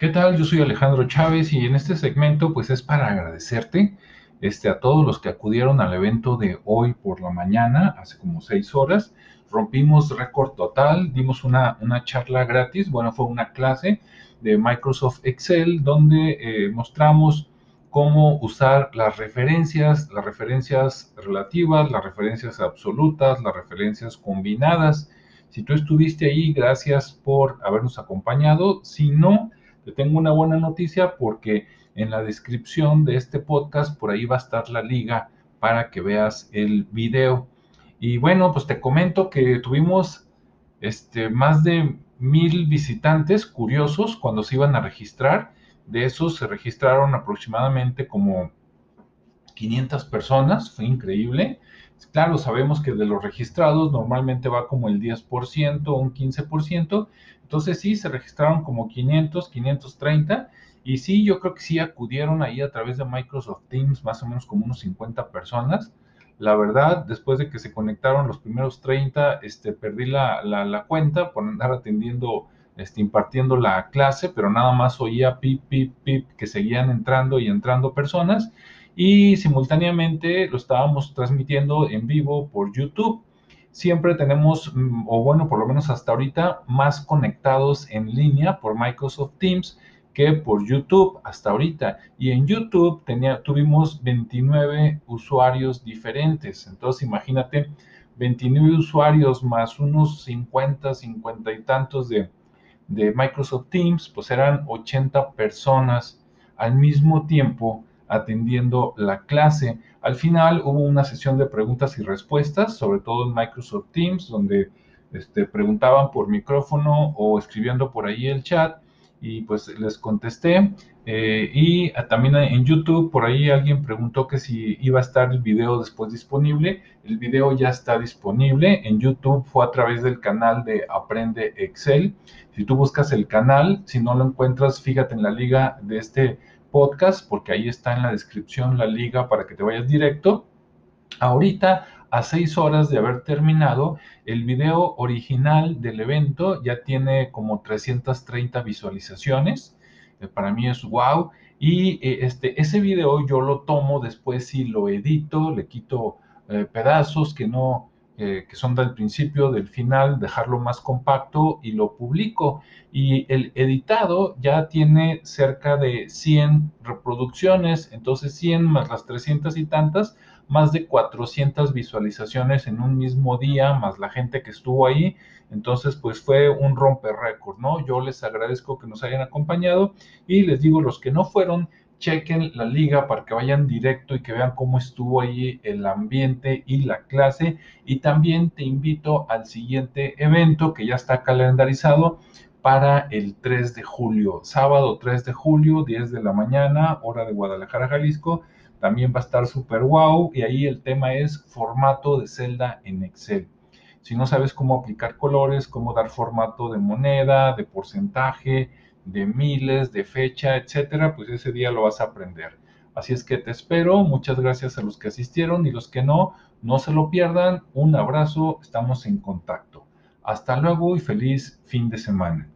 ¿Qué tal? Yo soy Alejandro Chávez y en este segmento pues es para agradecerte este, a todos los que acudieron al evento de hoy por la mañana, hace como seis horas. Rompimos récord total, dimos una, una charla gratis, bueno, fue una clase de Microsoft Excel donde eh, mostramos cómo usar las referencias, las referencias relativas, las referencias absolutas, las referencias combinadas. Si tú estuviste ahí, gracias por habernos acompañado. Si no, te tengo una buena noticia porque en la descripción de este podcast por ahí va a estar la liga para que veas el video. Y bueno, pues te comento que tuvimos este, más de mil visitantes curiosos cuando se iban a registrar. De esos se registraron aproximadamente como 500 personas, fue increíble. Claro, sabemos que de los registrados normalmente va como el 10% o un 15%, entonces sí, se registraron como 500, 530 y sí, yo creo que sí acudieron ahí a través de Microsoft Teams más o menos como unos 50 personas. La verdad, después de que se conectaron los primeros 30, este, perdí la, cuenta por andar atendiendo, este, impartiendo la clase, pero nada más oía pip, pip, pip, que seguían entrando y entrando personas y simultáneamente lo estábamos transmitiendo en vivo por YouTube siempre tenemos, mm, o bueno, por lo menos hasta ahorita, más conectados en línea por Microsoft Teams que por YouTube hasta ahorita. Y en YouTube tenía, tuvimos 29 usuarios diferentes. Entonces, imagínate, 29 usuarios más unos 50, 50 y tantos de, de Microsoft Teams, pues eran 80 personas al mismo tiempo atendiendo la clase. Al final hubo una sesión de preguntas y respuestas, sobre todo en Microsoft Teams, donde este, preguntaban por micrófono o escribiendo por ahí el chat y pues les contesté. Eh, y también en YouTube, por ahí alguien preguntó que si iba a estar el video después disponible. El video ya está disponible. En YouTube fue a través del canal de Aprende Excel. Si tú buscas el canal, si no lo encuentras, fíjate en la liga de este podcast, porque ahí está en la descripción la liga para que te vayas directo. Ahorita, a seis horas de haber terminado, el video original del evento ya tiene como 330 visualizaciones. Para mí es wow. Y eh, este, ese video yo lo tomo después y lo edito, le quito eh, pedazos que no, que son del principio, del final, dejarlo más compacto y lo publico. Y el editado ya tiene cerca de 100 reproducciones, entonces 100 más las 300 y tantas, más de 400 visualizaciones en un mismo día, más la gente que estuvo ahí. Entonces, pues fue un romper récord, ¿no? Yo les agradezco que nos hayan acompañado y les digo, los que no fueron, chequen la liga para que vayan directo y que vean cómo estuvo ahí el ambiente y la clase. Y también te invito al siguiente evento que ya está calendarizado para el 3 de julio, sábado 3 de julio, 10 de la mañana, hora de Guadalajara, Jalisco. También va a estar super wow y ahí el tema es formato de celda en Excel. Si no sabes cómo aplicar colores, cómo dar formato de moneda, de porcentaje, de miles, de fecha, etcétera, pues ese día lo vas a aprender. Así es que te espero. Muchas gracias a los que asistieron y los que no, no se lo pierdan. Un abrazo, estamos en contacto. Hasta luego y feliz fin de semana.